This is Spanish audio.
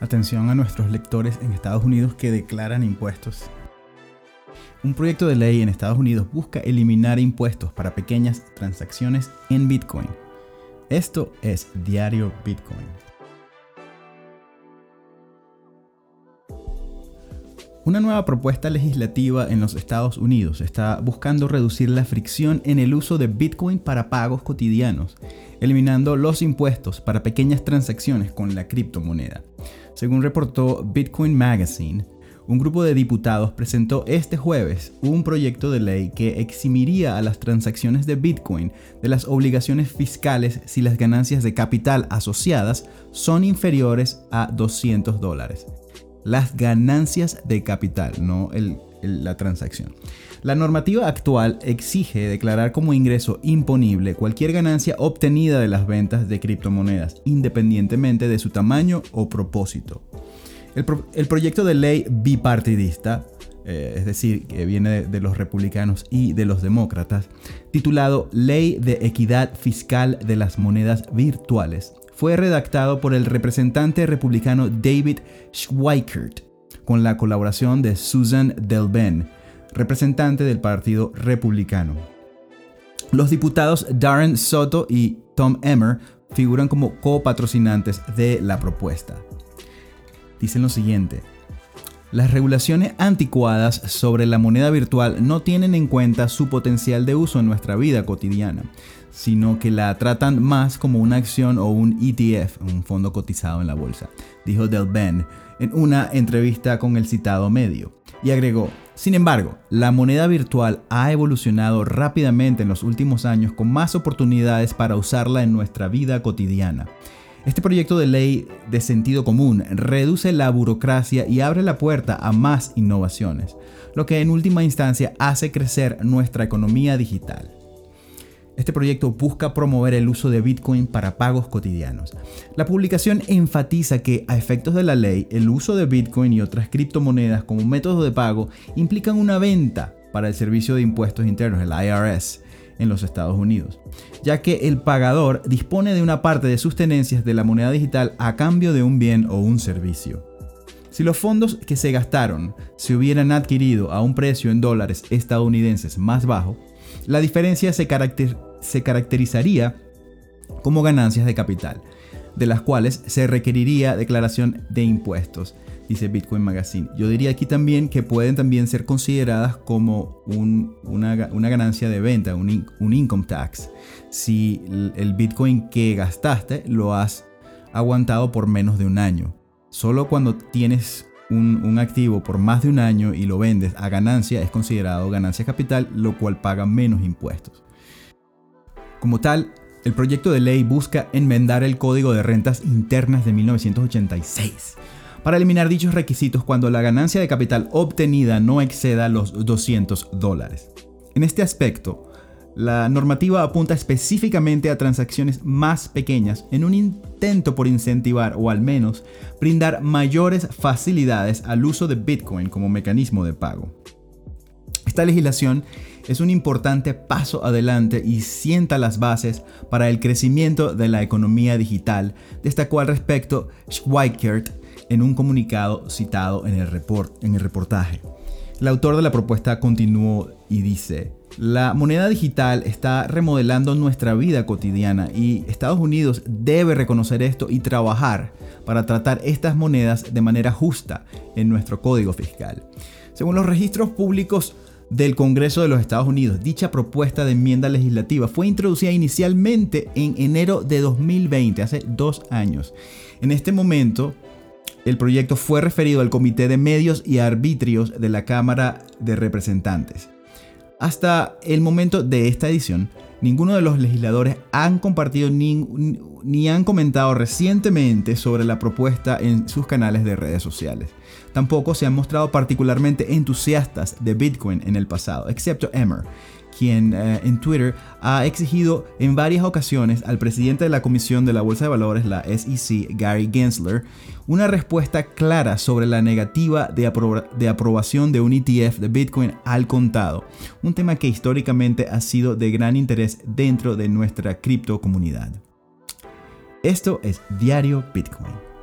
Atención a nuestros lectores en Estados Unidos que declaran impuestos. Un proyecto de ley en Estados Unidos busca eliminar impuestos para pequeñas transacciones en Bitcoin. Esto es Diario Bitcoin. Una nueva propuesta legislativa en los Estados Unidos está buscando reducir la fricción en el uso de Bitcoin para pagos cotidianos, eliminando los impuestos para pequeñas transacciones con la criptomoneda. Según reportó Bitcoin Magazine, un grupo de diputados presentó este jueves un proyecto de ley que eximiría a las transacciones de Bitcoin de las obligaciones fiscales si las ganancias de capital asociadas son inferiores a 200 dólares. Las ganancias de capital, no la transacción. La normativa actual exige declarar como ingreso imponible cualquier ganancia obtenida de las ventas de criptomonedas, independientemente de su tamaño o propósito. El, proyecto de ley bipartidista, eh, es decir, que viene de, los republicanos y de los demócratas, titulado Ley de Equidad Fiscal de las Monedas Virtuales, fue redactado por el representante republicano David Schweikert, con la colaboración de Susan Delben, representante del Partido Republicano. Los diputados Darren Soto y Tom Emmer figuran como copatrocinantes de la propuesta. Dicen lo siguiente, las regulaciones anticuadas sobre la moneda virtual no tienen en cuenta su potencial de uso en nuestra vida cotidiana, sino que la tratan más como una acción o un ETF, un fondo cotizado en la bolsa, dijo Del Ben en una entrevista con el citado medio. Y agregó, sin embargo, la moneda virtual ha evolucionado rápidamente en los últimos años con más oportunidades para usarla en nuestra vida cotidiana. Este proyecto de ley de sentido común reduce la burocracia y abre la puerta a más innovaciones, lo que en última instancia hace crecer nuestra economía digital. Este proyecto busca promover el uso de Bitcoin para pagos cotidianos. La publicación enfatiza que, a efectos de la ley, el uso de Bitcoin y otras criptomonedas como método de pago implican una venta para el Servicio de Impuestos Internos, el IRS, en los Estados Unidos, ya que el pagador dispone de una parte de sus tenencias de la moneda digital a cambio de un bien o un servicio. Si los fondos que se gastaron se hubieran adquirido a un precio en dólares estadounidenses más bajo, la diferencia se, caracterizaría como ganancias de capital, de las cuales se requeriría declaración de impuestos, dice Bitcoin Magazine. Yo diría aquí también que pueden también ser consideradas como una, ganancia de venta, un, un income tax, si el Bitcoin que gastaste lo has aguantado por menos de un año. Solo cuando tienes un, activo por más de un año y lo vendes a ganancia es considerado ganancia capital, lo cual paga menos impuestos. Como tal, el proyecto de ley busca enmendar el Código de Rentas Internas de 1986 para eliminar dichos requisitos cuando la ganancia de capital obtenida no exceda los 200 dólares. En este aspecto, la normativa apunta específicamente a transacciones más pequeñas en un intento por incentivar o al menos brindar mayores facilidades al uso de Bitcoin como mecanismo de pago. Esta legislación es un importante paso adelante y sienta las bases para el crecimiento de la economía digital, destacó al respecto Schweikert en un comunicado citado en el, en el reportaje. El autor de la propuesta continuó y dice, la moneda digital está remodelando nuestra vida cotidiana y Estados Unidos debe reconocer esto y trabajar para tratar estas monedas de manera justa en nuestro código fiscal. Según los registros públicos del Congreso de los Estados Unidos, dicha propuesta de enmienda legislativa fue introducida inicialmente en enero de 2020, hace dos años. En este momento, el proyecto fue referido al Comité de Medios y Arbitrios de la Cámara de Representantes. Hasta el momento de esta edición, ninguno de los legisladores han compartido ni, han comentado recientemente sobre la propuesta en sus canales de redes sociales. Tampoco se han mostrado particularmente entusiastas de Bitcoin en el pasado, excepto Emmer, quien eh, en Twitter ha exigido en varias ocasiones al presidente de la Comisión de la Bolsa de Valores, la SEC, Gary Gensler, una respuesta clara sobre la negativa de, de aprobación de un ETF de Bitcoin al contado, un tema que históricamente ha sido de gran interés dentro de nuestra criptocomunidad. Esto es Diario Bitcoin.